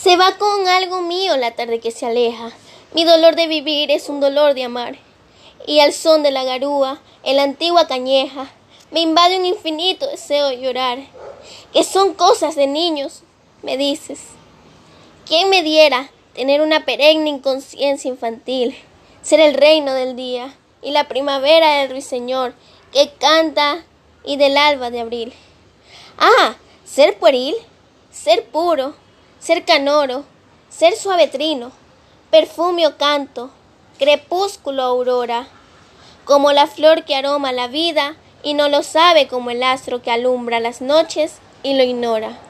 Se va con algo mío la tarde que se aleja. Mi dolor de vivir es un dolor de amar. Y al son de la garúa, en la antigua cañeja, me invade un infinito deseo de llorar. Que son cosas de niños, me dices. ¿Quién me diera tener una perenne inconsciencia infantil? Ser el reino del día y la primavera del ruiseñor que canta y del alba de abril. Ah, ser pueril, ser puro ser canoro, ser suavetrino, perfume o canto, crepúsculo aurora, como la flor que aroma la vida y no lo sabe como el astro que alumbra las noches y lo ignora.